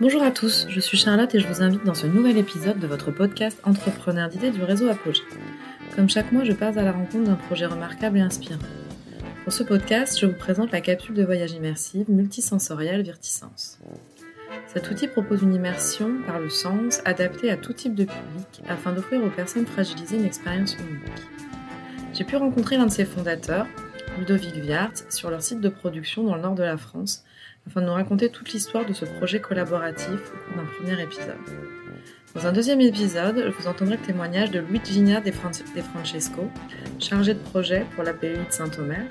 Bonjour à tous, je suis Charlotte et je vous invite dans ce nouvel épisode de votre podcast Entrepreneur d'idées du réseau Apogée. Comme chaque mois, je pars à la rencontre d'un projet remarquable et inspirant. Pour ce podcast, je vous présente la capsule de voyage immersive multisensorielle Virtisense. Cet outil propose une immersion par le sens adaptée à tout type de public afin d'offrir aux personnes fragilisées une expérience unique. J'ai pu rencontrer l'un de ses fondateurs, Ludovic Viart, sur leur site de production dans le nord de la France afin de nous raconter toute l'histoire de ce projet collaboratif au cours d'un premier épisode. Dans un deuxième épisode, vous entendrez le témoignage de Louis Vigna de Francesco, chargé de projet pour l'API de Saint-Omer,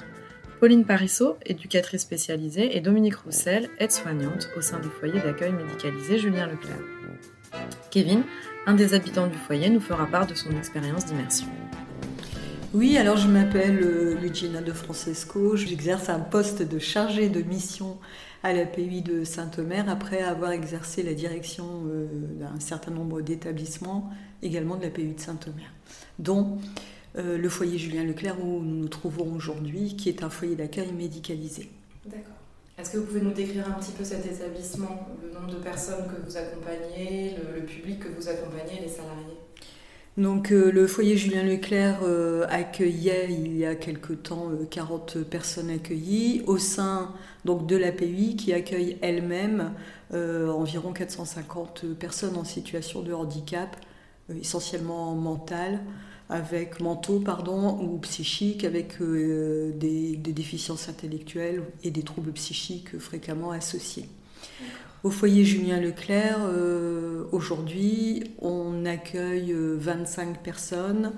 Pauline Parissot, éducatrice spécialisée, et Dominique Roussel, aide-soignante au sein du foyer d'accueil médicalisé Julien Leclerc. Kevin, un des habitants du foyer, nous fera part de son expérience d'immersion. Oui, alors je m'appelle euh, Luigina de Francesco, j'exerce un poste de chargé de mission à l'API de Saint-Omer après avoir exercé la direction euh, d'un certain nombre d'établissements, également de l'API de Saint-Omer, dont euh, le foyer Julien Leclerc où nous nous trouvons aujourd'hui, qui est un foyer d'accueil médicalisé. D'accord. Est-ce que vous pouvez nous décrire un petit peu cet établissement, le nombre de personnes que vous accompagnez, le, public que vous accompagnez, les salariés? Donc euh, le foyer Julien Leclerc accueillait il y a quelque temps 40 personnes accueillies au sein donc de l'API qui accueille elle-même euh, environ 450 personnes en situation de handicap, euh, essentiellement mental, avec mentaux pardon, ou psychiques, avec euh, des, déficiences intellectuelles et des troubles psychiques fréquemment associés. Au foyer Julien Leclerc, aujourd'hui, on accueille 25 personnes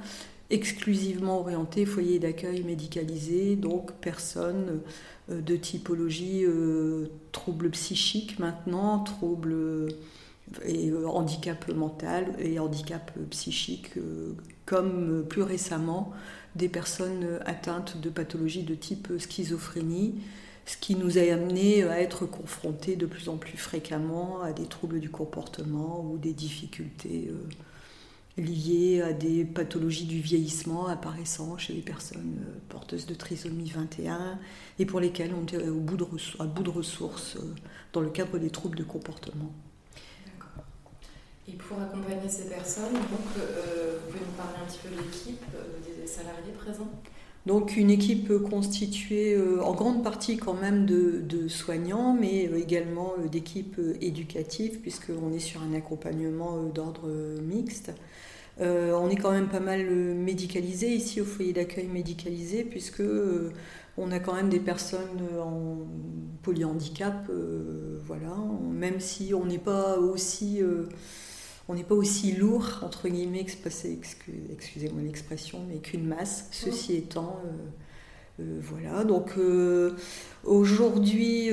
exclusivement orientées foyer d'accueil médicalisé, donc personnes euh, de typologie euh, troubles psychiques maintenant, troubles euh, et handicap mental et handicap psychique, comme plus récemment des personnes atteintes de pathologies de type schizophrénie, ce qui nous a amené à être confrontés de plus en plus fréquemment à des troubles du comportement ou des difficultés liées à des pathologies du vieillissement apparaissant chez les personnes euh, porteuses de trisomie 21 et pour lesquelles on est au bout de, à bout de ressources euh, dans le cadre des troubles de comportement. Et pour accompagner ces personnes, donc, euh, vous pouvez nous parler un petit peu de l'équipe, des salariés présents? Donc une équipe constituée en grande partie quand même de, soignants, mais également d'équipes éducatives, puisqu'on est sur un accompagnement d'ordre mixte. Euh, on est quand même pas mal euh, médicalisé ici au foyer d'accueil médicalisé puisque euh, on a quand même des personnes en polyhandicap, voilà. Même si on n'est pas aussi on n'est pas aussi lourd, entre guillemets, excusez-moi l'expression, mais qu'une masse. Ceci étant, voilà. Donc aujourd'hui,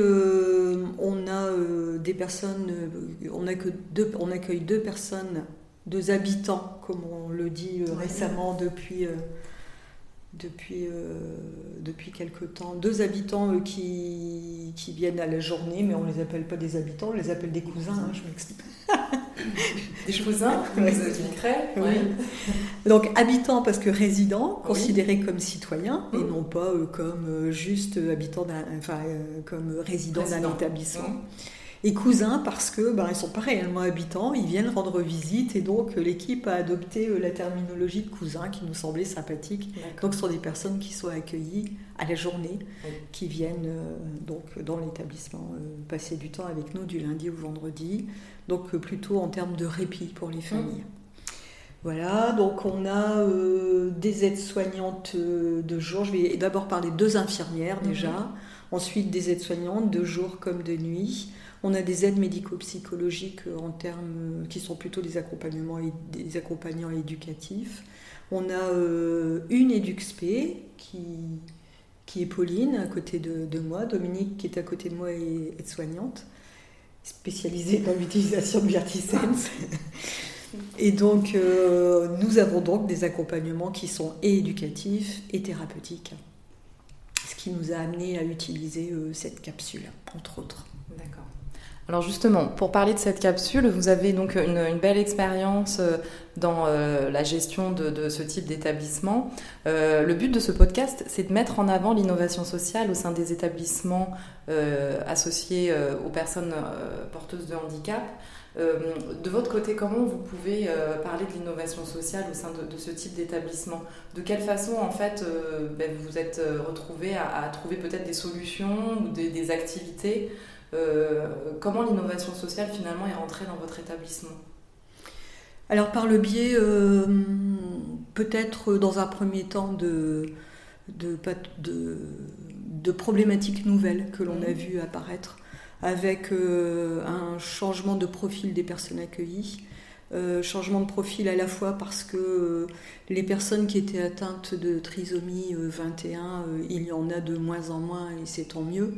on a des personnes, on, a que deux, on accueille deux personnes deux habitants, comme on le dit euh, récemment depuis, euh, depuis, euh, depuis quelque temps. Deux habitants qui, qui, viennent à la journée, mais on ne les appelle pas des habitants, on les appelle des cousins, hein, je m'explique. des cousins, vous expliquerez. Oui. Donc habitants parce que résidents, considérés comme citoyens, et non pas comme juste habitants, enfin comme résidents d'un établissement et cousins parce que ben, ils sont pas réellement habitants, ils viennent rendre visite et donc euh, l'équipe a adopté euh, la terminologie de cousins qui nous semblait sympathique. Donc ce sont des personnes qui sont accueillies à la journée, qui viennent euh, donc dans l'établissement passer du temps avec nous du lundi au vendredi, donc plutôt en termes de répit pour les familles. Voilà, donc on a des aides-soignantes de jour. Je vais d'abord parler deux infirmières déjà, mhm. ensuite des aides-soignantes de jour comme de nuit. On a des aides médico-psychologiques euh, en termes euh, qui sont plutôt des accompagnements des accompagnants éducatifs. On a euh, une EduxP qui, qui est Pauline à côté de, moi, Dominique qui est à côté de moi et aide-soignante, spécialisée dans l'utilisation de Vertisense. Et donc, nous avons donc des accompagnements qui sont éducatifs et thérapeutiques, ce qui nous a amené à utiliser cette capsule, entre autres. D'accord. Alors justement, pour parler de cette capsule, vous avez donc une, belle expérience euh, dans euh, la gestion de, ce type d'établissement. Euh, le but de ce podcast, c'est de mettre en avant l'innovation sociale au sein des établissements associés aux personnes porteuses de handicap. de votre côté, comment vous pouvez parler de l'innovation sociale au sein de, ce type d'établissement? De quelle façon, en fait, ben, vous vous êtes retrouvé à, trouver peut-être des solutions ou des activités? Comment l'innovation sociale finalement est rentrée dans votre établissement? Alors par le biais euh, peut-être dans un premier temps de, de, de, problématiques nouvelles que l'on a mmh. vues apparaître avec euh, un changement de profil des personnes accueillies. changement de profil à la fois parce que les personnes qui étaient atteintes de trisomie 21, il y en a de moins en moins et c'est tant mieux.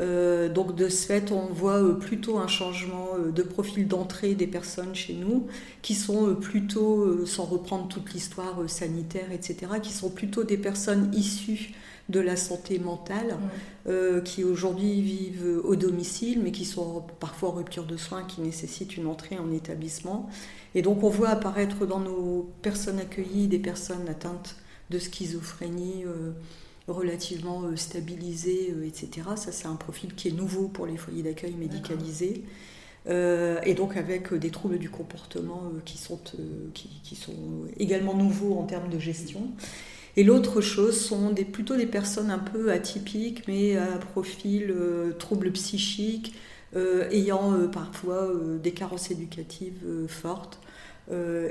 Euh, donc de ce fait, on voit euh, plutôt un changement euh, de profil d'entrée des personnes chez nous, qui sont plutôt, sans reprendre toute l'histoire sanitaire, etc., qui sont plutôt des personnes issues de la santé mentale, qui aujourd'hui vivent au domicile, mais qui sont parfois en rupture de soins, qui nécessitent une entrée en établissement. Et donc on voit apparaître dans nos personnes accueillies des personnes atteintes de schizophrénie relativement euh, stabilisé, euh, etc. Ça, c'est un profil qui est nouveau pour les foyers d'accueil médicalisés. Euh, et donc avec des troubles du comportement qui, sont, qui, sont également nouveaux en termes de gestion. Et l'autre chose sont des, plutôt des personnes un peu atypiques, mais à profil troubles psychiques, ayant parfois des carences éducatives fortes,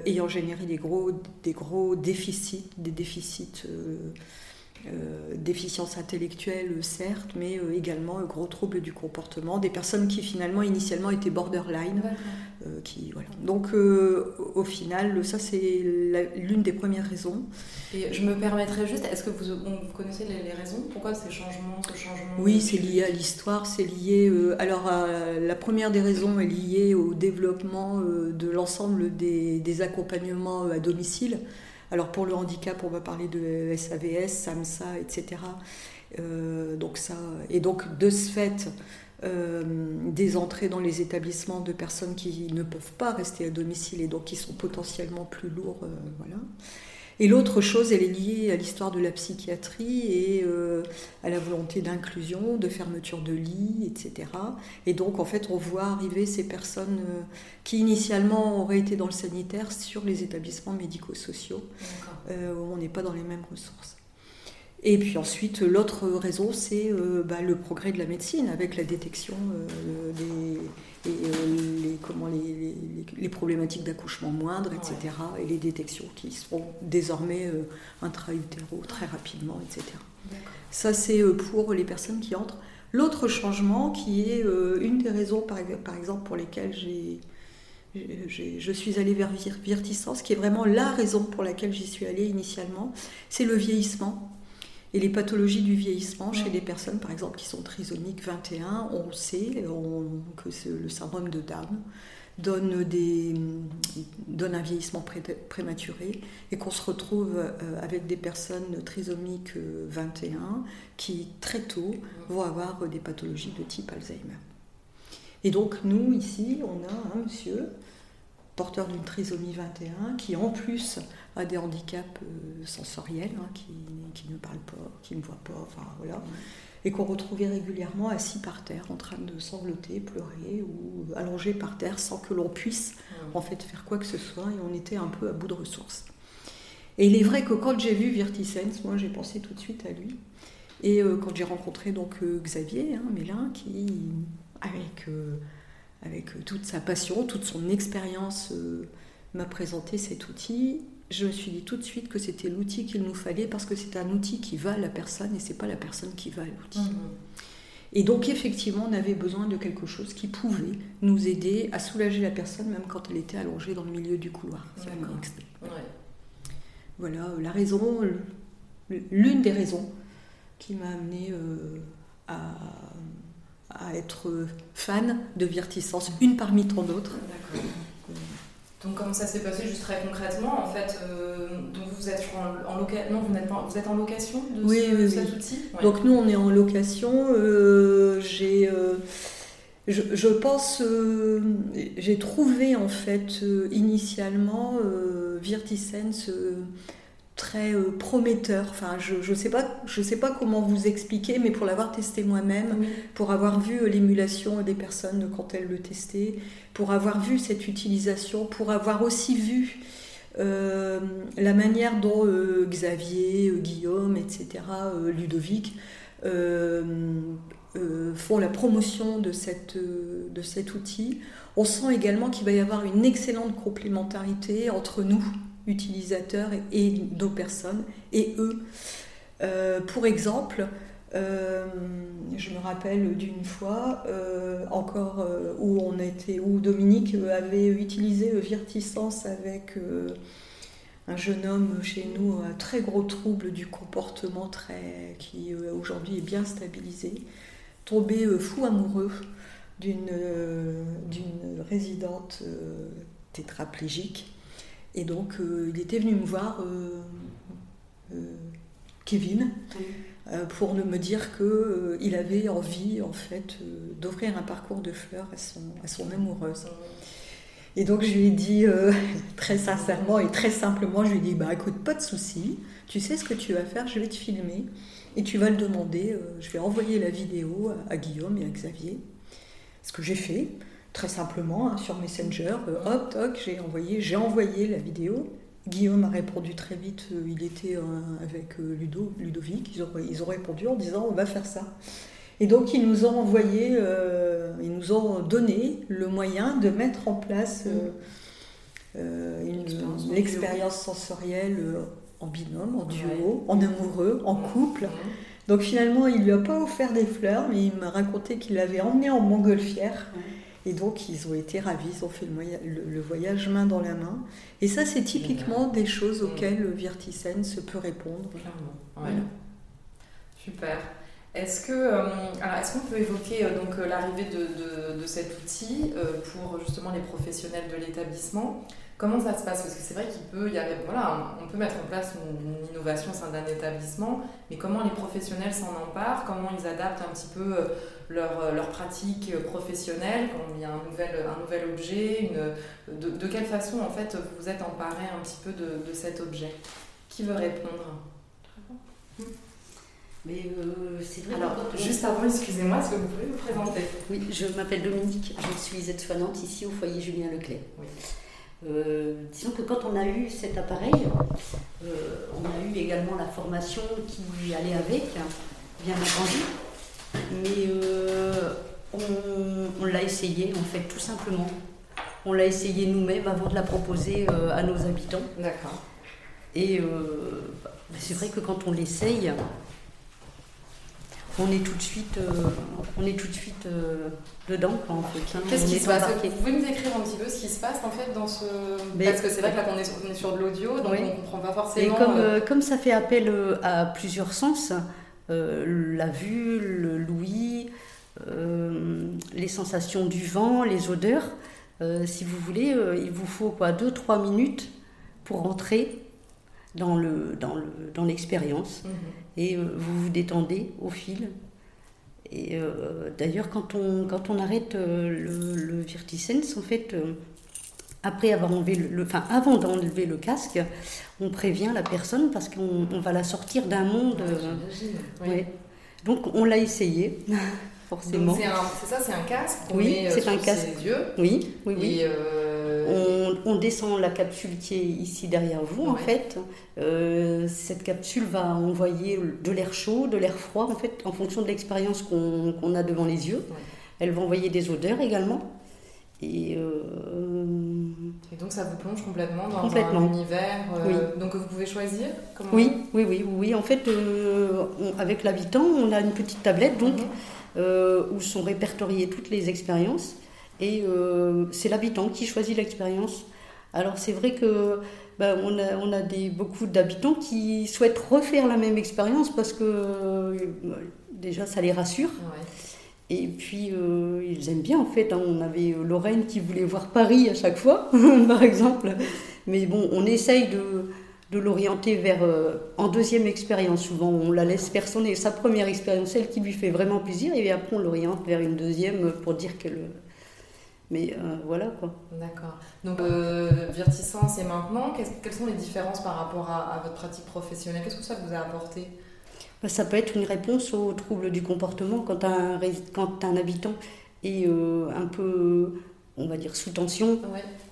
ayant généré des gros, des gros déficits, des déficits euh, déficience intellectuelle, certes, mais euh, également gros troubles du comportement, des personnes qui finalement initialement étaient borderline. Euh, qui, voilà. Donc au final, ça c'est l'une des premières raisons. Et je me permettrais juste, est-ce que vous, connaissez les, raisons? Pourquoi ces changements, ce changement Oui, c'est lié à l'histoire, c'est lié... alors la première des raisons est liée au développement de l'ensemble des, des accompagnements à domicile. Alors pour le handicap, on va parler de SAVS, SAMSA, etc. Euh, donc ça, et donc de ce fait, euh, des entrées dans les établissements de personnes qui ne peuvent pas rester à domicile et donc qui sont potentiellement plus lourds. Euh, voilà. Et l'autre chose, elle est liée à l'histoire de la psychiatrie et euh, à la volonté d'inclusion, de fermeture de lits, etc. Et donc, en fait, on voit arriver ces personnes euh, qui initialement auraient été dans le sanitaire sur les établissements médico-sociaux, euh, où on n'est pas dans les mêmes ressources. Et puis ensuite, l'autre raison, c'est bah, le progrès de la médecine avec la détection des et euh, les, comment, les, les, problématiques d'accouchement moindres, etc. Et les détections qui seront désormais euh, intra-utéro très rapidement, etc. Ça, c'est euh, pour les personnes qui entrent. L'autre changement, qui est une des raisons, par, par exemple, pour lesquelles j'ai, je suis allée vers Virtissance, qui est vraiment la raison pour laquelle j'y suis allée initialement, c'est le vieillissement. Et les pathologies du vieillissement chez les personnes, par exemple, qui sont trisomiques 21, on sait que le syndrome de Down donne, des, donne un vieillissement prématuré et qu'on se retrouve euh, avec des personnes trisomiques 21 qui, très tôt, vont avoir des pathologies de type Alzheimer. Et donc, nous, ici, on a un monsieur porteur d'une trisomie 21 qui, en plus, a des handicaps euh, sensoriels, hein, qui, qui, ne parle pas, qui ne voit pas, enfin voilà, et qu'on retrouvait régulièrement assis par terre, en train de sangloter, pleurer ou allongé par terre sans que l'on puisse en fait faire quoi que ce soit, et on était un peu à bout de ressources. Et il est vrai que quand j'ai vu Virtisens, moi j'ai pensé tout de suite à lui. Et euh, quand j'ai rencontré donc euh, Xavier hein, Mélin, qui avec avec toute sa passion, toute son expérience m'a présenté cet outil je me suis dit tout de suite que c'était l'outil qu'il nous fallait parce que c'est un outil qui va à la personne et c'est pas la personne qui va à l'outil. Mhm. Et donc effectivement, on avait besoin de quelque chose qui pouvait nous aider à soulager la personne même quand elle était allongée dans le milieu du couloir. Voilà euh, la raison, l'une des raisons qui m'a amené euh, à, à, être fan de Virtissance, une parmi tant d'autres. Donc comment ça s'est passé juste très concrètement En fait, euh, donc vous êtes en, location, non, vous êtes, vous êtes en location de, cet outil? Donc nous on est en location. Euh, j'ai, euh, je, pense, j'ai trouvé en fait initialement Virtisense très prometteur. Enfin, je ne sais, pas, je sais pas comment vous expliquer, mais pour l'avoir testé moi-même, pour avoir vu l'émulation des personnes quand elles le testaient, pour avoir vu cette utilisation, pour avoir aussi vu euh, la manière dont euh, Xavier, euh, Guillaume, etc., Ludovic, font la promotion de, cette, de cet outil, on sent également qu'il va y avoir une excellente complémentarité entre nous, utilisateurs, et, nos personnes, et eux. pour exemple, euh, je me rappelle d'une fois euh, encore euh, où on était, où Dominique avait utilisé Virticence avec un jeune homme chez nous, un très gros trouble du comportement, très, qui aujourd'hui est bien stabilisé, tombé fou amoureux d'une résidente tétraplégique. Et donc il était venu me voir, Kevin. Euh, pour me dire qu'il euh, avait envie en fait euh, d'offrir un parcours de fleurs à son, à son amoureuse. Et donc je lui ai dit très sincèrement et très simplement, je lui ai dit bah écoute pas de souci, tu sais ce que tu vas faire, je vais te filmer et tu vas le demander. je vais envoyer la vidéo à, Guillaume et à Xavier. Ce que j'ai fait très simplement hein, sur Messenger, hop toc, j'ai envoyé, j'ai envoyé la vidéo Guillaume a répondu très vite, euh, il était euh, avec euh, Ludo, Ludovic, ils ont, ils ont, répondu en disant on va faire ça. Et donc ils nous ont envoyé, ils nous ont donné le moyen de mettre en place une, expérience sensorielle en binôme, en duo, en amoureux, en couple. Donc finalement, il lui a pas offert des fleurs, mais il m'a raconté qu'il l'avait emmené en montgolfière. Et donc, ils ont été ravis, ils ont fait le, voyage main dans la main. Et ça, c'est typiquement des choses auxquelles se peut répondre. Clairement. Super. Est-ce que, euh, est-ce qu'on peut évoquer euh, donc euh, l'arrivée de, de, cet outil pour justement les professionnels de l'établissement? Comment ça se passe? Parce que c'est vrai qu'il peut y avoir, voilà, on peut mettre en place une, innovation au sein d'un établissement, mais comment les professionnels s'en emparent? Comment ils adaptent un petit peu leur, leur pratique professionnelle quand il y a un nouvel, un nouvel objet une, de, de, quelle façon en fait vous vous êtes emparé un petit peu de, de cet objet? Qui veut répondre? Mais euh, c'est vrai. Alors, juste avant, excusez-moi, est-ce que vous pouvez vous présenter? Oui, je m'appelle Dominique, je suis aide-soignante ici au foyer Julien Leclerc. Oui. Euh, disons que quand on a eu cet appareil, euh, on a eu également la formation qui allait avec, bien entendu, mais on, on l'a essayé en fait tout simplement. On l'a essayé nous-mêmes avant de la proposer à nos habitants. D'accord. Et c'est vrai que quand on l'essaye, on est tout de suite, euh, on est tout de suite euh, dedans en fait. Hein. Qu'est-ce qui se passe? Vous pouvez nous décrire un petit peu ce qui se passe en fait dans ce parce que c'est vrai que là on est, sur de l'audio donc on comprend pas forcément. Et comme, euh, comme ça fait appel à plusieurs sens, la vue, le l'ouïe, les sensations du vent, les odeurs. si vous voulez, il vous faut quoi, 2-3 minutes pour rentrer dans le dans le dans l'expérience mhm. et euh, vous vous détendez au fil et euh, d'ailleurs quand on quand on arrête euh, le, le en fait après avoir enlevé le, enfin avant d'enlever le casque on prévient la personne parce qu'on va la sortir d'un monde ouais. donc on l'a essayé forcément c'est ça c'est un casque oui c'est un casque ses yeux oui oui oui on, descend la capsule qui est ici derrière vous, en fait. Euh, cette capsule va envoyer de l'air chaud, de l'air froid, en fait, en fonction de l'expérience qu'on a devant les yeux. Elle va envoyer des odeurs également. Et, euh, donc ça vous plonge complètement dans un univers. Euh, donc vous pouvez choisir oui, oui, oui, oui. En fait, avec l'habitant, on a une petite tablette donc mhm. où sont répertoriées toutes les expériences. Et euh, c'est l'habitant qui choisit l'expérience. Alors c'est vrai que ben, on a, on a des, beaucoup d'habitants qui souhaitent refaire la même expérience parce que euh, déjà ça les rassure. Et puis euh, ils aiment bien en fait. Hein. On avait Lorraine qui voulait voir Paris à chaque fois, par exemple. Mais bon, on essaye de, de l'orienter vers en deuxième expérience. Souvent, on la laisse personner sa première expérience, celle qui lui fait vraiment plaisir, et après on l'oriente vers une deuxième pour dire que le mais euh, voilà quoi. D'accord. Donc, euh, Vertissance et maintenant, quelles sont les différences par rapport à, votre pratique professionnelle? Qu'est-ce que ça vous a apporté? Bah, Ça peut être une réponse aux troubles du comportement quand un, quand un habitant est euh, un peu, on va dire, sous tension.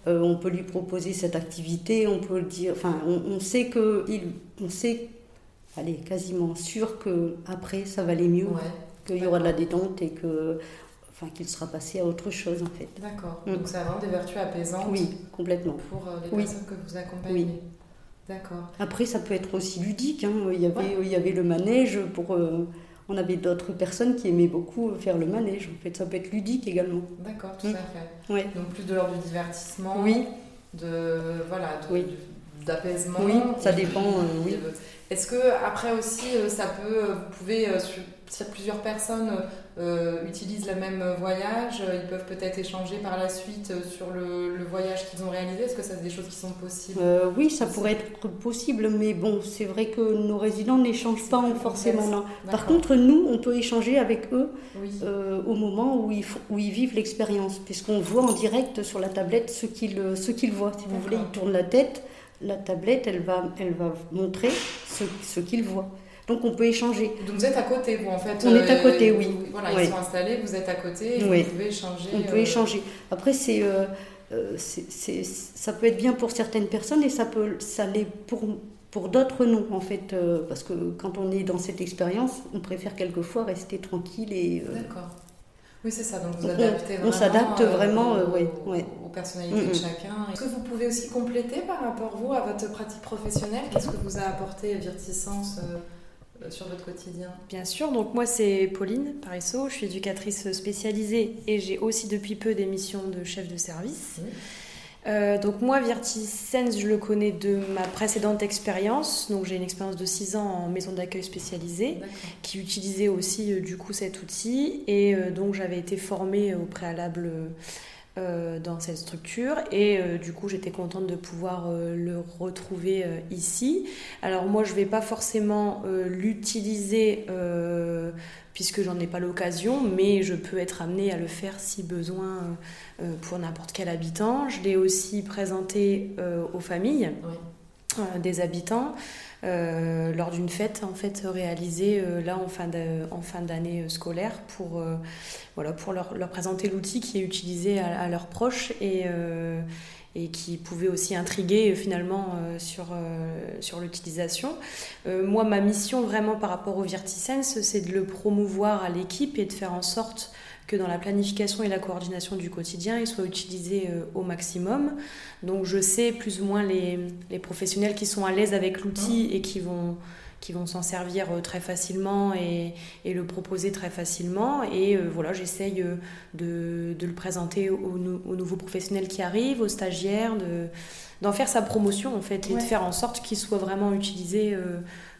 on peut lui proposer cette activité, on peut le dire. Enfin, on, sait que. Il, on sait, allez, quasiment sûr que après ça va aller mieux. qu'il y aura de la détente et que enfin qu'il sera passé à autre chose en fait. D'accord. Mm. Donc ça a vraiment des vertus apaisantes. Oui, complètement. Pour euh, les personnes que vous accompagnez. Oui. D'accord. Après, ça peut être aussi ludique. Hein. Il, y avait, il y avait le manège pour. Euh, on avait d'autres personnes qui aimaient beaucoup faire le manège. En fait, ça peut être ludique également. D'accord, tout à fait. Ouais. Donc plus de l'ordre du divertissement. Oui. De voilà, d'apaisement. Oui, ça dépend. Euh, oui. Est-ce que après aussi, ça peut, vous pouvez si plusieurs personnes euh, utilisent le même voyage, euh, ils peuvent peut-être échanger par la suite euh, sur le, voyage qu'ils ont réalisé. Est-ce que ça, c'est des choses qui sont possibles? Oui, ça pourrait être possible, mais bon, c'est vrai que nos résidents n'échangent pas forcément. Non. Par contre, nous, on peut échanger avec eux au moment où ils, où ils vivent l'expérience, puisqu'on voit en direct sur la tablette ce qu'ils voient. Si vous voulez, ils tournent la tête, la tablette, elle va, elle va montrer ce, ce qu'ils voient. Donc on peut échanger. Donc vous êtes à côté, vous en fait. On est à côté, oui. voilà, ils sont installés, vous êtes à côté, et vous pouvez échanger. On peut euh, échanger. Après, euh, euh, c'est, ça peut être bien pour certaines personnes et ça peut, ça l'est pour pour d'autres non en fait, parce que quand on est dans cette expérience, on préfère quelquefois rester tranquille et. D'accord. Oui, c'est ça. Donc vous adaptez on, s'adapte vraiment, aux, aux, personnalités de chacun. Est-ce que vous pouvez aussi compléter par rapport vous à votre pratique professionnelle? Qu'est-ce que vous a apporté Virticence euh, sur votre quotidien Bien sûr, donc moi c'est Pauline Parisot, je suis éducatrice spécialisée et j'ai aussi depuis peu des missions de chef de service. Euh, donc moi VirtiSense, je le connais de ma précédente expérience, donc j'ai une expérience de 6 ans en maison d'accueil spécialisée qui utilisait aussi euh, du coup cet outil. Et donc j'avais été formée au préalable euh, dans cette structure et euh, du coup j'étais contente de pouvoir euh, le retrouver ici. Alors moi je vais pas forcément l'utiliser puisque j'en ai pas l'occasion, mais je peux être amenée à le faire si besoin pour n'importe quel habitant. Je l'ai aussi présenté aux familles des habitants. Euh, lors d'une fête en fait réalisée euh, là en fin en fin d'année euh, scolaire pour voilà pour leur, présenter l'outil qui est utilisé à, leurs proches et et qui pouvait aussi intriguer finalement sur, sur l'utilisation. moi, ma mission vraiment par rapport au Virtisense, c'est de le promouvoir à l'équipe et de faire en sorte que dans la planification et la coordination du quotidien, il soit utilisé euh, au maximum. Donc je sais plus ou moins les, les professionnels qui sont à l'aise avec l'outil et qui vont, qui vont s'en servir euh, très facilement et, et, le proposer très facilement. Et euh, voilà, j'essaye de, de, le présenter aux, aux, nouveaux professionnels qui arrivent, aux stagiaires, de, d'en faire sa promotion en fait et de faire en sorte qu'il soit vraiment utilisé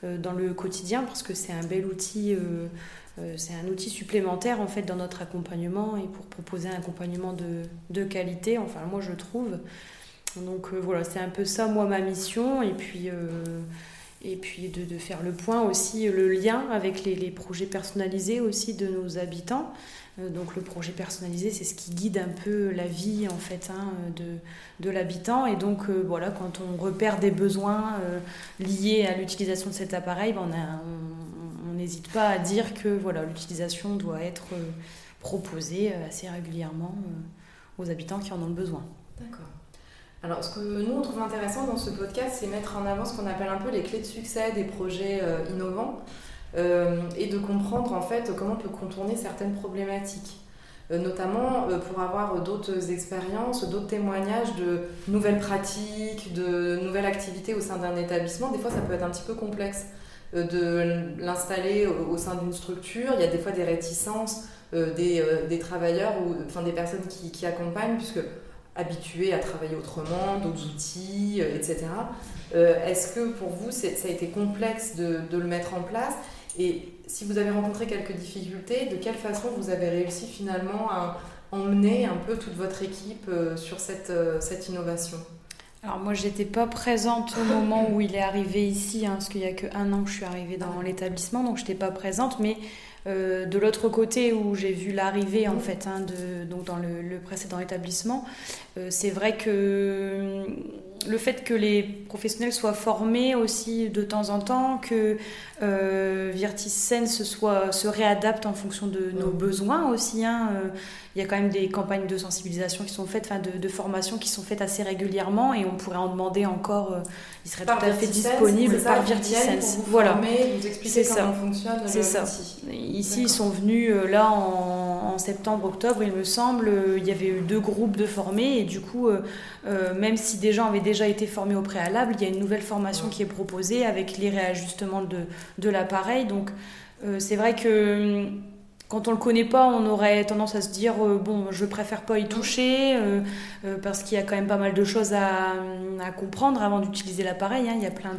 dans le quotidien parce que c'est un bel outil c'est un outil supplémentaire en fait dans notre accompagnement et pour proposer un accompagnement de, de qualité, enfin moi je trouve. Donc euh, voilà, c'est un peu ça moi ma mission et puis, euh, et puis de, de, faire le point aussi, le lien avec les, les projets personnalisés aussi de nos habitants. Donc le projet personnalisé, c'est ce qui guide un peu la vie en fait hein, de, de l'habitant. Et donc voilà, quand on repère des besoins liés à l'utilisation de cet appareil, ben, on, a, n'hésite pas à dire que voilà, l'utilisation doit être euh, proposée euh, assez régulièrement euh, aux habitants qui en ont besoin. D'accord. Alors, ce que nous, on trouve intéressant dans ce podcast, c'est mettre en avant ce qu'on appelle un peu les clés de succès des projets innovants et de comprendre en fait comment on peut contourner certaines problématiques. notamment pour avoir d'autres expériences, d'autres témoignages de nouvelles pratiques, de nouvelles activités au sein d'un établissement. Des fois, ça peut être un petit peu complexe. Euh, de l'installer au, sein d'une structure. Il y a des fois des réticences euh, des, euh, des, travailleurs ou des personnes qui, accompagnent, puisque habitués à travailler autrement, d'autres outils, etc. Est-ce que pour vous, ça a été complexe de, de, le mettre en place? Et si vous avez rencontré quelques difficultés, de quelle façon vous avez réussi finalement à emmener un peu toute votre équipe sur cette, cette innovation? Alors moi j'étais pas présente au moment où il est arrivé ici, hein, parce qu'il y a que un an que je suis arrivée dans l'établissement, donc je n'étais pas présente, mais euh, de l'autre côté où j'ai vu l'arrivée en fait, hein, de, donc dans le, précédent établissement, euh, c'est vrai que hum, le fait que les professionnels soient formés aussi de temps en temps, que euh, Virtisense soit, se réadapte en fonction de nos besoins aussi. Hein, euh, il y a quand même des campagnes de sensibilisation qui sont faites, enfin de, formation qui sont faites assez régulièrement et on pourrait en demander encore. Euh, il serait tout à fait disponible par Virtisense. Voilà, vous expliquer comment ça. fonctionne. C'est ça. Ici, ils sont venus euh, là en, en, septembre, octobre, il me semble. il y avait eu deux groupes de formés et du coup, même si des gens avaient déjà été formés au préalable, il y a une nouvelle formation qui est proposée avec les réajustements de de l'appareil. Donc euh, c'est vrai que hum, quand on le connaît pas, on aurait tendance à se dire euh, bon, je préfère pas y toucher euh, parce qu'il y a quand même pas mal de choses à, hum, comprendre avant d'utiliser l'appareil. Hein. Il y a plein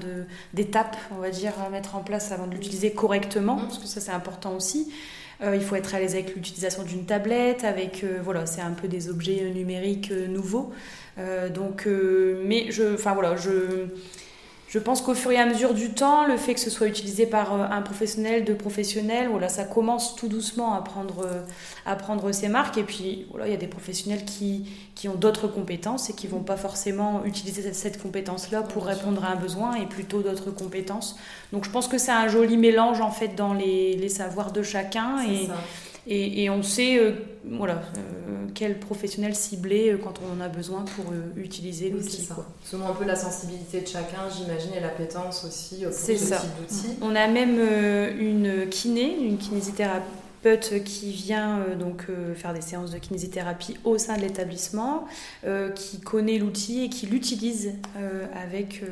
d'étapes, on va dire, à mettre en place avant de l'utiliser correctement, parce que ça c'est important aussi. Il faut être à l'aise avec l'utilisation d'une tablette, avec voilà, c'est un peu des objets numériques nouveaux. donc, mais je, enfin voilà, je je pense qu'au fur et à mesure du temps, le fait que ce soit utilisé par euh, un professionnel, de professionnels, voilà, ça commence tout doucement à prendre, euh, à prendre ses marques. Et puis, voilà, il y a des professionnels qui, qui ont d'autres compétences et qui vont pas forcément utiliser cette compétence-là pour répondre à un besoin et plutôt d'autres compétences. Donc, je pense que c'est un joli mélange en fait dans les, les savoirs de chacun. Et, et, on sait euh, voilà, euh, quel professionnel cibler euh, quand on en a besoin pour utiliser l'outil. Selon un peu la sensibilité de chacun, j'imagine, et l'appétence aussi pour ce ça. type d'outil. On a même une kiné, une kinésithérapeute qui vient donc faire des séances de kinésithérapie au sein de l'établissement, qui connaît l'outil et qui l'utilise avec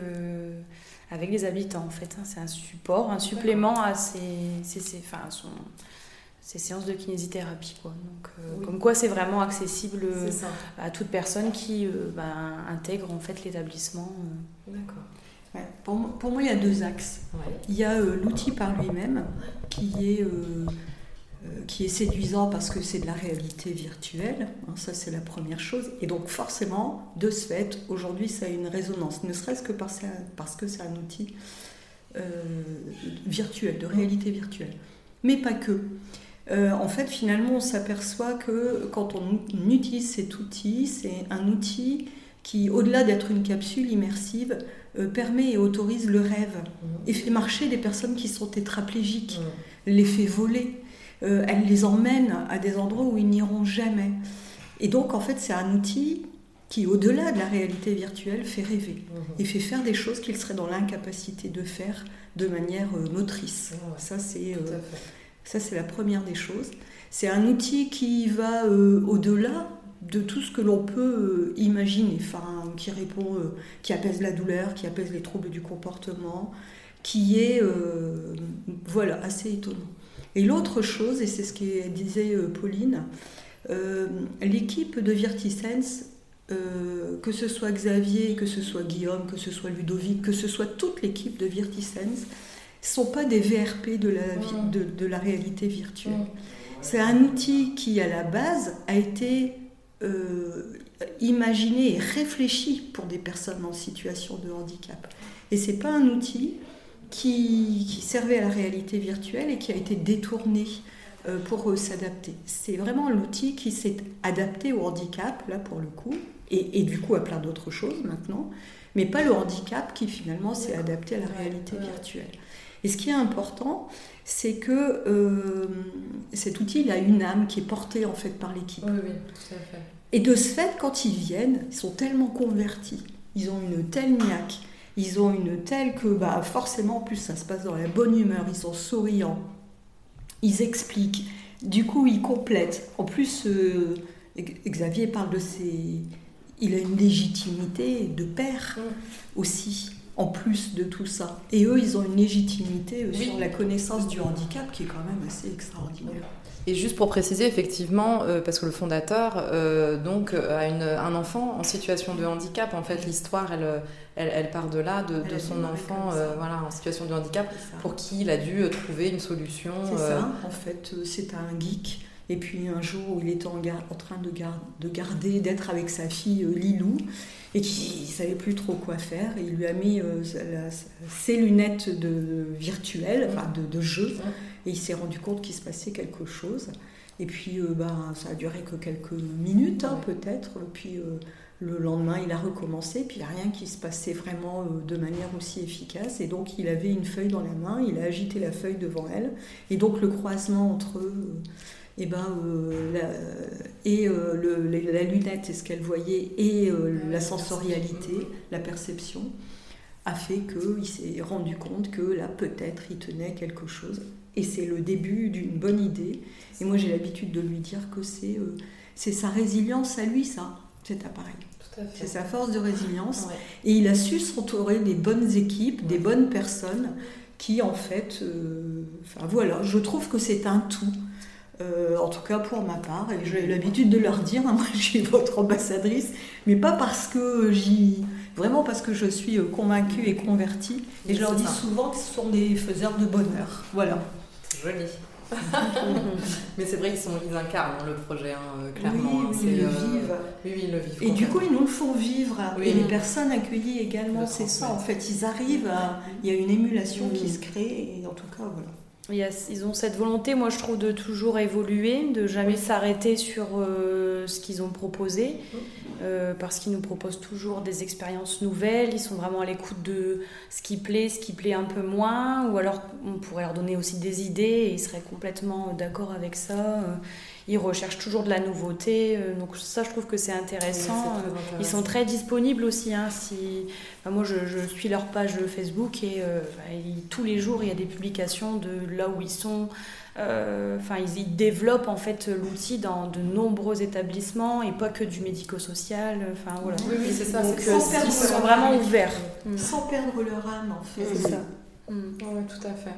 avec les habitants en fait. Hein. C'est un support, un supplément à ses, enfin, son, ces séances de kinésithérapie. Quoi. Donc, euh, Comme quoi c'est vraiment accessible euh, à toute personne qui euh, ben, intègre en fait l'établissement. D'accord. Pour, moi, il y a deux axes. Il y a l'outil par lui-même qui est, qui est séduisant parce que c'est de la réalité virtuelle. Hein, ça, c'est la première chose. Et donc, forcément, de ce fait, aujourd'hui, ça a une résonance, ne serait-ce que parce, parce que c'est un outil virtuel, de réalité virtuelle. Mais pas que. Euh, en fait, finalement, on s'aperçoit que quand on utilise cet outil, c'est un outil qui, au-delà d'être une capsule immersive, euh, permet et autorise le rêve mmh. et fait marcher des personnes qui sont tétraplégiques, mmh. les fait voler. Euh, elle les emmène à des endroits où ils n'iront jamais. Et donc, en fait, c'est un outil qui, au-delà de la réalité virtuelle, fait rêver mmh. et fait faire des choses qu'ils seraient dans l'incapacité de faire de manière motrice. Ça, c'est ça, c'est la première des choses. C'est un outil qui va euh, au-delà de tout ce que l'on peut euh, imaginer, enfin, qui répond, euh, qui apaise la douleur, qui apaise les troubles du comportement, qui est voilà, assez étonnant. Et l'autre chose, et c'est ce que disait Pauline, l'équipe de Virtisense, que ce soit Xavier, que ce soit Guillaume, que ce soit Ludovic, que ce soit toute l'équipe de Virtisense, sont pas des VRP de la, mm. de, la réalité virtuelle. Mm. C'est un outil qui, à la base, a été euh, imaginé et réfléchi pour des personnes en situation de handicap. Et c'est pas un outil qui, qui, servait à la réalité virtuelle et qui a été détourné euh, pour euh, s'adapter. C'est vraiment l'outil qui s'est adapté au handicap, là pour le coup, et, et du coup à plein d'autres choses maintenant, mais pas le handicap qui finalement s'est adapté à la réalité virtuelle. Et ce qui est important, c'est que euh, cet outil il a une âme qui est portée en fait par l'équipe. Oui, oui, tout à fait. Et de ce fait, quand ils viennent, ils sont tellement convertis, ils ont une telle niaque, ils ont une telle que bah, forcément, en plus, ça se passe dans la bonne humeur, ils sont souriants, ils expliquent, du coup, ils complètent. En plus, euh, Xavier parle de ses. Il a une légitimité de père mm. aussi en plus de tout ça. Et eux, ils ont une légitimité euh, sur la connaissance du handicap qui est quand même assez extraordinaire. Et juste pour préciser, effectivement, euh, parce que le fondateur euh, donc a un enfant en situation de handicap. En fait, l'histoire, elle, elle, part de là, de, son enfant, voilà, en situation de handicap, pour qui il a dû trouver une solution. C'est ça. En fait, c'est un geek Et puis un jour il était en, train de, de garder, d'être avec sa fille Lilou, et qui ne savait plus trop quoi faire. il lui a mis ses lunettes de, virtuelles, enfin de, jeu, et il s'est rendu compte qu'il se passait quelque chose. Et puis ben, ça a duré que quelques minutes, hein, peut-être. Puis le lendemain, il a recommencé, puis il n'y a rien qui se passait vraiment euh, de manière aussi efficace. Et donc, il avait une feuille dans la main, il a agité la feuille devant elle. Et donc, le croisement entre euh, eh ben, euh, la, et la lunette, et ce qu'elle voyait, et la sensorialité, la perception, a fait qu'il s'est rendu compte que là, peut-être, il tenait quelque chose. Et c'est le début d'une bonne idée. Et moi, j'ai l'habitude de lui dire que c'est c'est sa résilience à lui, ça cet appareil. C'est sa force de résilience. Et il a su s'entourer des bonnes équipes, des bonnes personnes qui, en fait, euh, enfin voilà, je trouve que c'est un tout. Euh, en tout cas pour ma part, et j'ai l'habitude de leur dire, hein, moi je suis votre ambassadrice, mais pas parce que j'y. Vraiment parce que je suis euh, convaincue et convertie. Et je leur dis souvent que ce sont des faiseurs de bonheur. Voilà. C'est joli. Mais c'est vrai qu'ils ils incarnent le projet, hein, euh, clairement. Oui, ils le euh, vivent. Oui, ils le vivent. Et du coup, ils nous le font vivre. Et les personnes accueillies également, c'est ça. En fait, ils arrivent à... Il y a une émulation qui se crée. Et en tout cas, voilà. Ils ont cette volonté, moi je trouve, de toujours évoluer, de jamais s'arrêter sur euh, ce qu'ils ont proposé, euh, parce qu'ils nous proposent toujours des expériences nouvelles, ils sont vraiment à l'écoute de ce qui plaît, ce qui plaît un peu moins, ou alors on pourrait leur donner aussi des idées et ils seraient complètement d'accord avec ça. Euh, ils recherchent toujours de la nouveauté. Euh, donc ça, je trouve que c'est intéressant. Ils sont très disponibles aussi. Hein, si... moi, je, suis leur page Facebook et euh, tous les jours, il y a des publications de là où ils sont. Euh, enfin, ils, développent en fait l'outil dans de nombreux établissements et pas que du médico-social. Enfin voilà. Oui, c'est ça. Donc, ils sont vraiment ouverts. Sans perdre leur âme, en fait. C'est ça. Mm. Oui, tout à fait.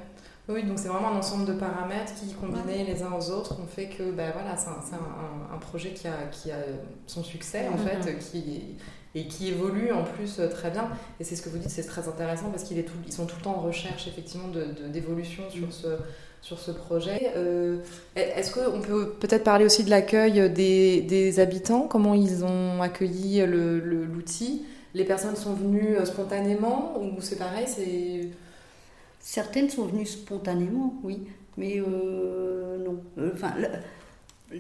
Oui, donc c'est vraiment un ensemble de paramètres qui, combinés les uns aux autres, ont fait que ben voilà, c'est un, un, projet qui a, qui a son succès, en mm-hmm. fait, qui, et qui évolue en plus euh, très bien. Et c'est ce que vous dites, c'est très intéressant parce qu'ils sont tout le temps en recherche, effectivement, d'évolution de, sur, ce, sur ce projet. Euh, est-ce qu'on peut peut-être parler aussi de l'accueil des, des, habitants? Comment ils ont accueilli l'outil? Les personnes sont venues euh, spontanément ou c'est pareil Certaines sont venues spontanément, oui, mais euh, non. Euh, enfin,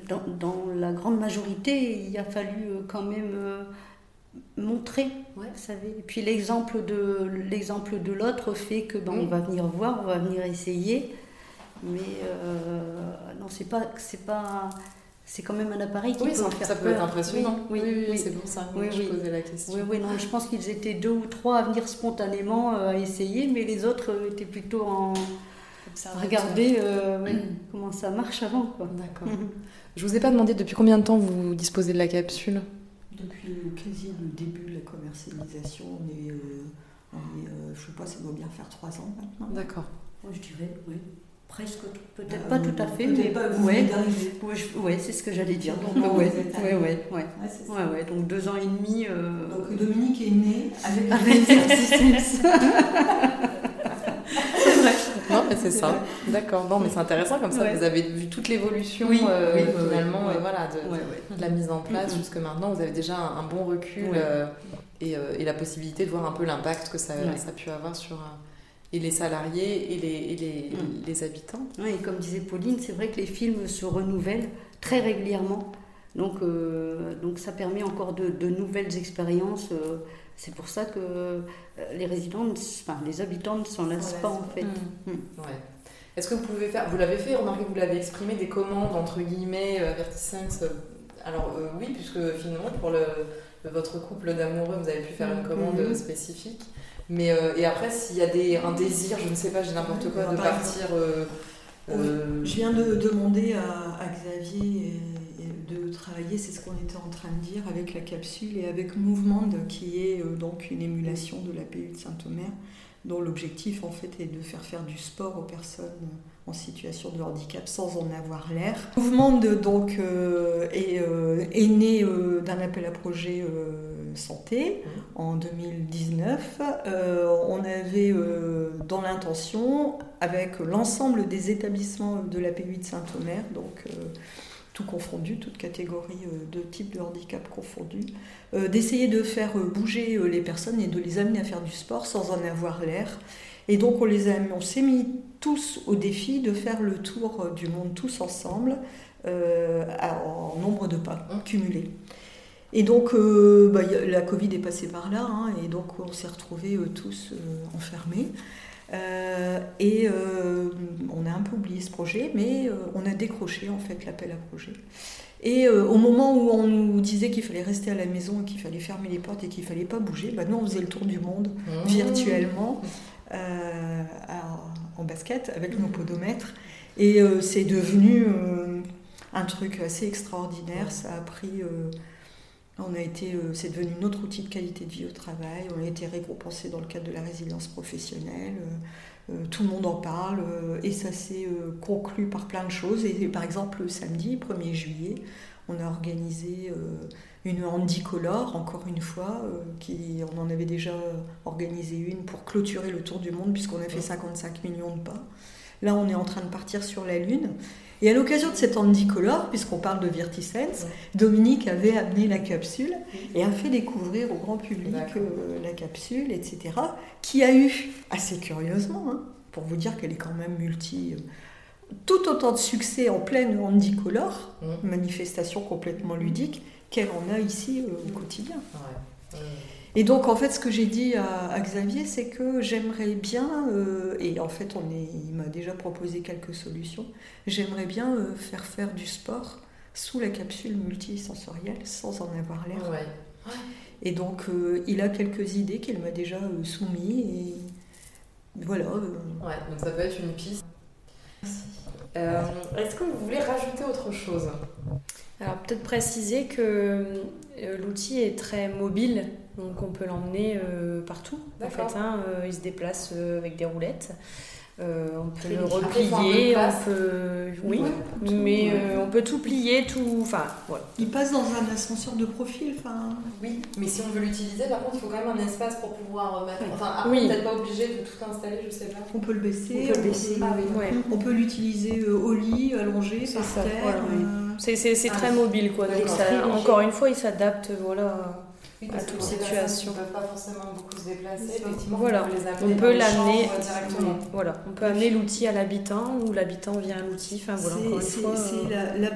dans, la grande majorité, il a fallu euh, quand même montrer, vous savez. Et puis l'exemple de l'exemple de l'autre fait que ben, on va venir voir, on va venir essayer, mais non, c'est pas c'est pas c'est quand même un appareil qui oui, peut ça, faire ça peut être impressionnant. Oui, oui, c'est pour ça que je posais la question. Oui, oui, non, je pense qu'ils étaient deux ou trois à venir spontanément euh, à essayer, mais les autres euh, étaient plutôt en à regarder euh, comment ça marche avant. D'accord. je vous ai pas demandé depuis combien de temps vous disposez de la capsule? Depuis quasi le début de la commercialisation, on est, on est je sais pas, ça doit bien faire trois ans maintenant. D'accord. Moi, je dirais, oui. Presque, peut-être pas tout à fait, mais pas ouais, ouais, c'est ce que j'allais dire. Donc, ouais, ouais, ouais, ouais, ouais, donc deux ans et demi. Euh... Donc Dominique est né avec, avec c'est vrai. Non, mais c'est ça. D'accord. Non, mais c'est intéressant comme ça. Vous avez vu toute l'évolution oui, euh, finalement, et voilà, de, la mise en place mm-hmm. jusque maintenant. Vous avez déjà un, bon recul euh, et, euh, et, la possibilité de voir un peu l'impact que ça, ça a pu avoir sur et les salariés et les, et les, les, habitants. Oui, et comme disait Pauline, c'est vrai que les films se renouvellent très régulièrement. Donc, euh, donc ça permet encore de, de nouvelles expériences. Euh, c'est pour ça que euh, les résidents, enfin les habitants ne s'en lassent pas en fait. Mm. Mm. Ouais. Est-ce que vous pouvez faire, vous l'avez fait, remarquez que vous l'avez exprimé, des commandes entre guillemets, Vertisense Alors oui, puisque finalement pour le, votre couple d'amoureux, vous avez pu faire une commande spécifique. Mais, euh, et après, s'il y a des, un désir, je ne sais pas, j'ai n'importe quoi, de partir. Euh, euh, je viens de demander à, Xavier de travailler, c'est ce qu'on était en train de dire, avec la capsule et avec Movement, qui est donc une émulation de la PU de Saint-Omer, dont l'objectif en fait est de faire faire du sport aux personnes en situation de handicap sans en avoir l'air. Le mouvement donc, euh, est, euh, est, né euh, d'un appel à projet santé mmh. en 2019. on avait dans l'intention, avec l'ensemble des établissements de la P8 Saint-Omer, donc tout confondu, toute catégorie de type de handicap confondu, d'essayer de faire bouger les personnes et de les amener à faire du sport sans en avoir l'air. Et donc on les a, on s'est mis tous au défi de faire le tour du monde tous ensemble en nombre de pas cumulés. Et donc, euh, bah, la Covid est passée par là, hein, et donc on s'est retrouvés euh, tous euh, enfermés. et on a un peu oublié ce projet, mais on a décroché en fait l'appel à projet. Et au moment où on nous disait qu'il fallait rester à la maison, qu'il fallait fermer les portes et qu'il fallait pas bouger, bah, nous on faisait le tour du monde mmh. virtuellement en basket avec nos podomètres. Et c'est devenu un truc assez extraordinaire. Ça a pris on a été, euh, c'est devenu notre outil de qualité de vie au travail. On a été récompensé dans le cadre de la résilience professionnelle. Euh, euh, tout le monde en parle et ça s'est conclu par plein de choses. Et, par exemple, le samedi 1er juillet, on a organisé une handicolore, encore une fois, qui, on en avait déjà organisé une pour clôturer le tour du monde, puisqu'on a fait 55 millions de pas. Là, on est en train de partir sur la Lune. Et à l'occasion de cet Handicolor, puisqu'on parle de Vertisense, Dominique avait amené la capsule et a fait découvrir au grand public euh, la capsule, etc., qui a eu, assez curieusement, hein, pour vous dire qu'elle est quand même multi... Euh, tout autant de succès en pleine Handicolor, mmh. manifestation complètement ludique, qu'elle en a ici euh, au quotidien. Et donc, en fait, ce que j'ai dit à, Xavier, c'est que j'aimerais bien, euh, et en fait, on est, il m'a déjà proposé quelques solutions, j'aimerais bien euh, faire faire du sport sous la capsule multisensorielle sans en avoir l'air. Et donc, euh, il a quelques idées qu'il m'a déjà soumis, et voilà. Ouais, donc ça peut être une piste. Est-ce que vous voulez rajouter autre chose? Alors, peut-être préciser que l'outil est très mobile donc on peut l'emmener euh, partout. En fait, hein, euh, il se déplace euh, avec des roulettes. on peut le replier, on peut, oui, mais on peut tout plier, tout, enfin, voilà. Il passe dans un ascenseur de profil, enfin. Oui, mais si on veut l'utiliser, par contre, il faut quand même un espace pour pouvoir remettre. Enfin, après, oui. peut-être pas obligé de tout installer, je sais pas. On peut le baisser, on peut, baisser. Ah on peut l'utiliser au lit, allongé, par ça, terre. C'est très mobile, quoi. Donc ça, encore une fois, il s'adapte, voilà à toute situation. ne peuvent pas forcément beaucoup se déplacer. Effectivement, voilà. on peut l'amener directement. Voilà, on peut amener l'outil à l'habitant ou l'habitant vient à l'outil. Enfin voilà, encore une fois. Euh,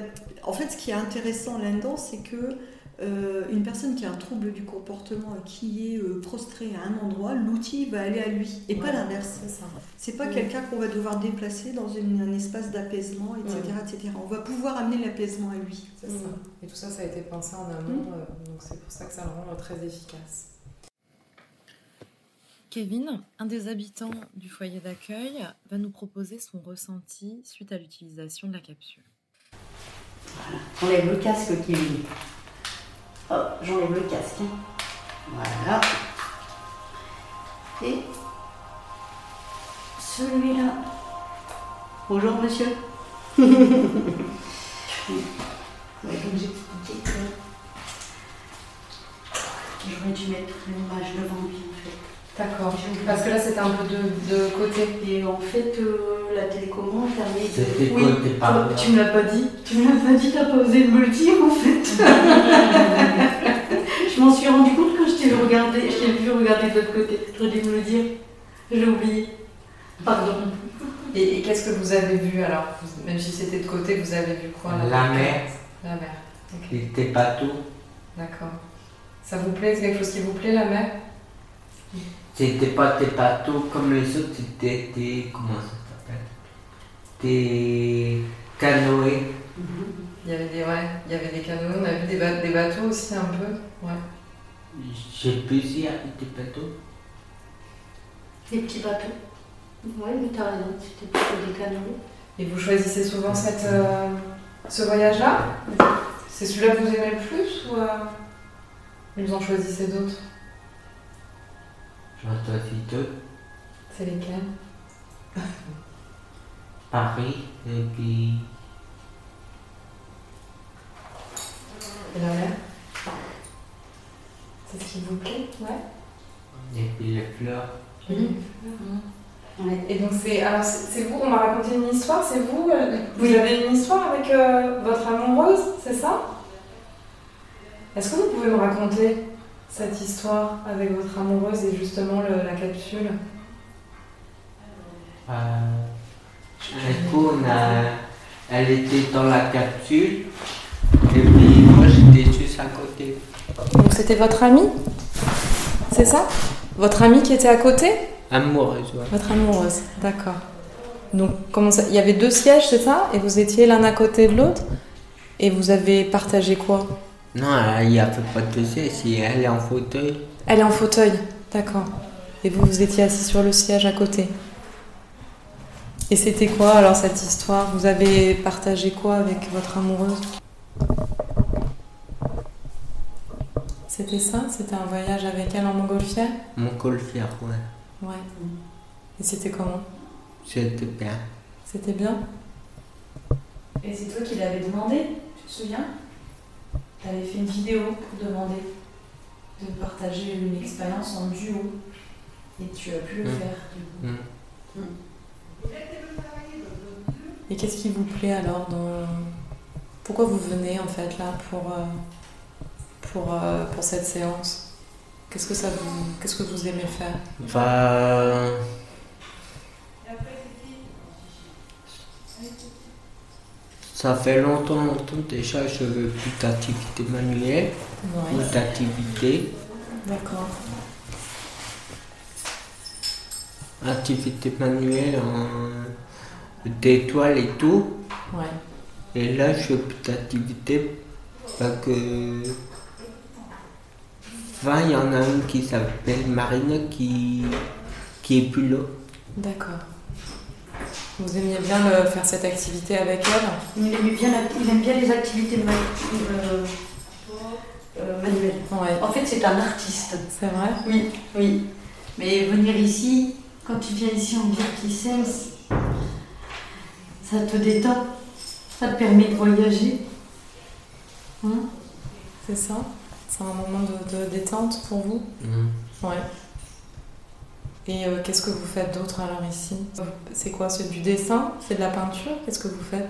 en fait, ce qui est intéressant là-dedans, c'est que euh, une personne qui a un trouble du comportement et qui est euh, prostrée à un endroit, l'outil va aller à lui et pas l'inverse. C'est pas quelqu'un qu'on va devoir déplacer dans un espace d'apaisement, etc., etc. On va pouvoir amener l'apaisement à lui. Ça. Et tout ça, ça a été pensé en amont, mm. euh, donc c'est pour ça que ça le rend très efficace. Kevin, un des habitants du foyer d'accueil, va nous proposer son ressenti suite à l'utilisation de la capsule. Voilà, enlève le casque, Kevin. Hop, j'enlève le casque. Voilà. Et celui-là. Bonjour monsieur. comme j'expliquais que j'aurais dû mettre l'image devant lui en fait. D'accord. Parce que là c'était un peu de, de, côté. Et en fait euh, la télécommande fermée. C'était oui, côté par Tu me l'as pas dit. Tu me l'as pas dit, t'as pas osé me le dire en fait. je m'en suis rendu compte quand je t'ai regardé, je t'ai vu regarder de l'autre côté. J'aurais dû me le dire. J'ai oublié. Pardon. Et, qu'est-ce que vous avez vu alors? Même si c'était de côté, vous avez vu quoi? La mer. La mer. Il était pas tout. D'accord. Ça vous plaît? C'est quelque chose qui vous plaît la mer? C'était pas des bateaux comme les autres, c'était des. Comment ça s'appelle? Des canoës. Il y avait des, ouais, il y avait des canoës, on a vu des, des bateaux aussi un peu. Ouais. J'ai a des bateaux. Des petits bateaux. Oui, mais t'as raison, c'était plutôt des canoës. Et vous choisissez souvent cette, euh, ce voyage-là? C'est celui-là que vous aimez le plus ou euh, vous en choisissez d'autres? J'en choisis deux. C'est lesquels? Paris et puis. Et la mer C'est ce qui vous plaît Ouais? Et puis les fleurs. Mmh. Mmh. Ouais. Et donc c'est alors c'est c'est vous, on m'a raconté une histoire, c'est vous, euh, vous avez une histoire avec euh, votre amoureuse, c'est ça? Est-ce que vous pouvez me raconter? Cette histoire avec votre amoureuse et justement le- la capsule Euh, du coup, on a, elle était dans la capsule. Et puis moi, j'étais juste à côté. Donc c'était votre amie C'est ça? Votre amie qui était à côté? Amoureuse, ouais. Votre amoureuse, d'accord. Donc comment ça Il y avait deux sièges, c'est ça? Et vous étiez l'un à côté de l'autre? Et vous avez partagé quoi? Non, il n'y a pas de siège, si elle est en fauteuil. Elle est en fauteuil, d'accord. Et vous, vous étiez assis sur le siège à côté. Et c'était quoi alors cette histoire? Vous avez partagé quoi avec votre amoureuse? C'était ça? C'était un voyage avec elle en montgolfière? Mon colfière, ouais. Ouais. Et c'était comment? C'était bien. C'était bien? Et c'est toi qui l'avais demandé, tu te souviens? Tu avais fait une vidéo pour demander de partager une expérience en duo. Et tu as pu le Mm. faire, du coup. Mm. Et qu'est-ce qui vous plaît alors dans... Pourquoi vous venez en fait là pour, euh, pour, euh, pour cette séance? Qu'est-ce que ça vous... Qu'est-ce que vous aimez faire? Bah. Ça fait longtemps, longtemps déjà, je veux plus d'activité manuelle ou Ouais. d'activité. D'accord. Activité manuelle en d'étoiles et tout. Ouais. Et là, je veux plus d'activité parce que. Enfin, il y en a une qui s'appelle Marine qui, qui est plus là. D'accord. Vous aimiez bien le- faire cette activité avec elle Il aime bien, la- il aime bien les activités ma- euh, euh, manuelles. Ouais. En fait, c'est un artiste. C'est vrai? Oui, oui. Mais venir ici, quand tu viens ici en Virtisense, ça te détend. Ça te permet de voyager. Hein? C'est ça? C'est un moment de, de détente pour vous? Ouais. Et euh, qu'est-ce que vous faites d'autre alors ici? C'est quoi? C'est du dessin? C'est de la peinture? Qu'est-ce que vous faites?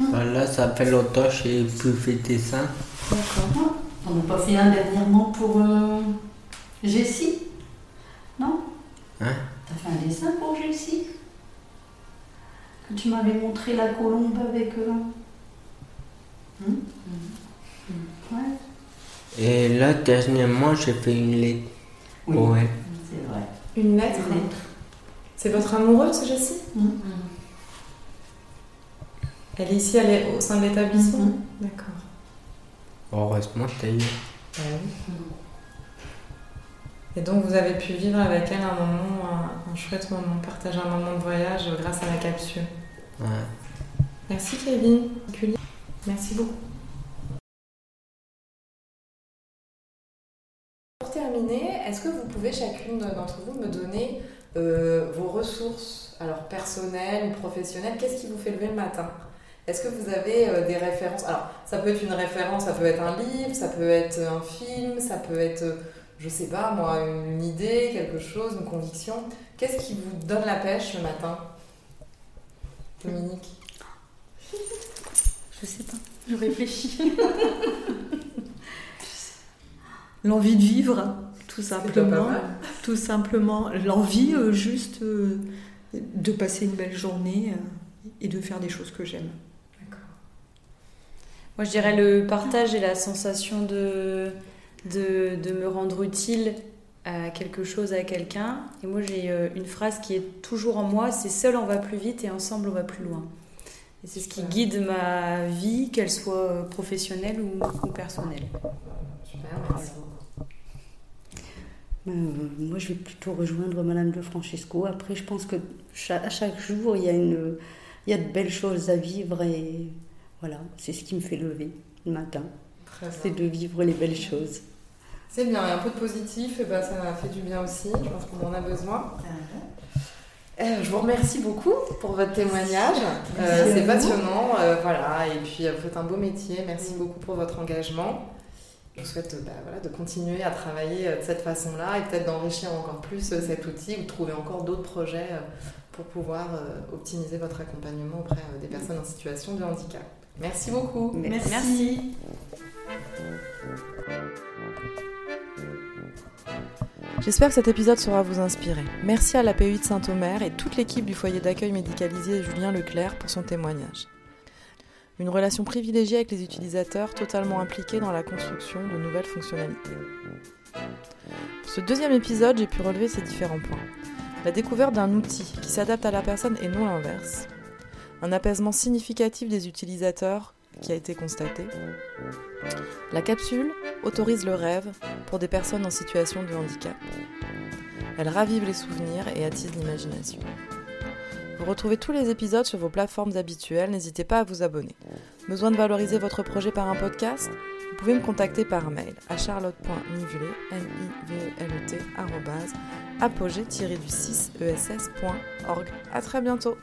Voilà, ça fait longtemps que j'ai plus fait de dessin. D'accord. On n'a pas fait un dernièrement pour euh, Jessie? Non? Hein? T'as fait un dessin pour Jessie? Que tu m'avais montré la colombe avec. euh, hmm Ouais, Et là, dernièrement, j'ai fait une lettre. Oui. elle. c'est vrai. Une lettre Une lettre. C'est votre amoureuse, Jessie Hmm. Elle est ici, elle est au sein de l'établissement Mhm. D'accord. Heureusement, t'as eu. Et donc vous avez pu vivre avec elle un moment, un, un chouette moment, partager un moment de voyage grâce à la capsule. Ouais. Merci Kevin. Merci beaucoup. Pour terminer, est-ce que vous pouvez chacune d'entre vous me donner euh, vos ressources, alors personnelles ou professionnelles? Qu'est-ce qui vous fait lever le matin? Est-ce que vous avez euh, des références? Alors, ça peut être une référence, ça peut être un livre, ça peut être un film, ça peut être, euh, je sais pas moi, une idée, quelque chose, une conviction. Qu'est-ce qui vous donne la pêche le matin? Dominique. Je sais pas, je réfléchis. L'envie de vivre, tout simplement. Tout simplement. L'envie euh, juste euh, de passer une belle journée euh, et de faire des choses que j'aime. Moi, je dirais le partage et la sensation de, de, de me rendre utile à quelque chose, à quelqu'un. Et moi, j'ai une phrase qui est toujours en moi, c'est seul on va plus vite et ensemble on va plus loin. Et c'est ce qui guide ma vie, qu'elle soit professionnelle ou, ou personnelle. Euh, moi, je vais plutôt rejoindre Madame de Francesco. Après, je pense que cha- à chaque jour, il y, a une, il y a de belles choses à vivre et voilà, c'est ce qui me fait lever le matin. C'est de vivre les belles choses. C'est bien, et un peu de positif, et ben, ça fait du bien aussi, je pense qu'on en a besoin. Euh, je vous remercie beaucoup pour votre témoignage. Euh, c'est passionnant, euh, voilà. Et puis vous faites un beau métier. Merci beaucoup pour votre engagement. Je vous souhaite bah, voilà, de continuer à travailler de cette façon-là et peut-être d'enrichir encore plus cet outil ou de trouver encore d'autres projets pour pouvoir optimiser votre accompagnement auprès des personnes en situation de handicap. Merci beaucoup. Merci. J'espère que cet épisode saura vous inspirer. Merci à la PUI de Saint-Omer et toute l'équipe du foyer d'accueil médicalisé Julien Leclerc pour son témoignage. Une relation privilégiée avec les utilisateurs totalement impliqués dans la construction de nouvelles fonctionnalités. Ce deuxième épisode, j'ai pu relever ces différents points. La découverte d'un outil qui s'adapte à la personne et non l'inverse. Un apaisement significatif des utilisateurs qui a été constaté. La capsule autorise le rêve pour des personnes en situation de handicap. Elle ravive les souvenirs et attise l'imagination. Vous retrouvez tous les épisodes sur vos plateformes habituelles, n'hésitez pas à vous abonner. Besoin de valoriser votre projet par un podcast? Vous pouvez me contacter par mail à charlotte.nivulet, n i du 6 essorg À très bientôt.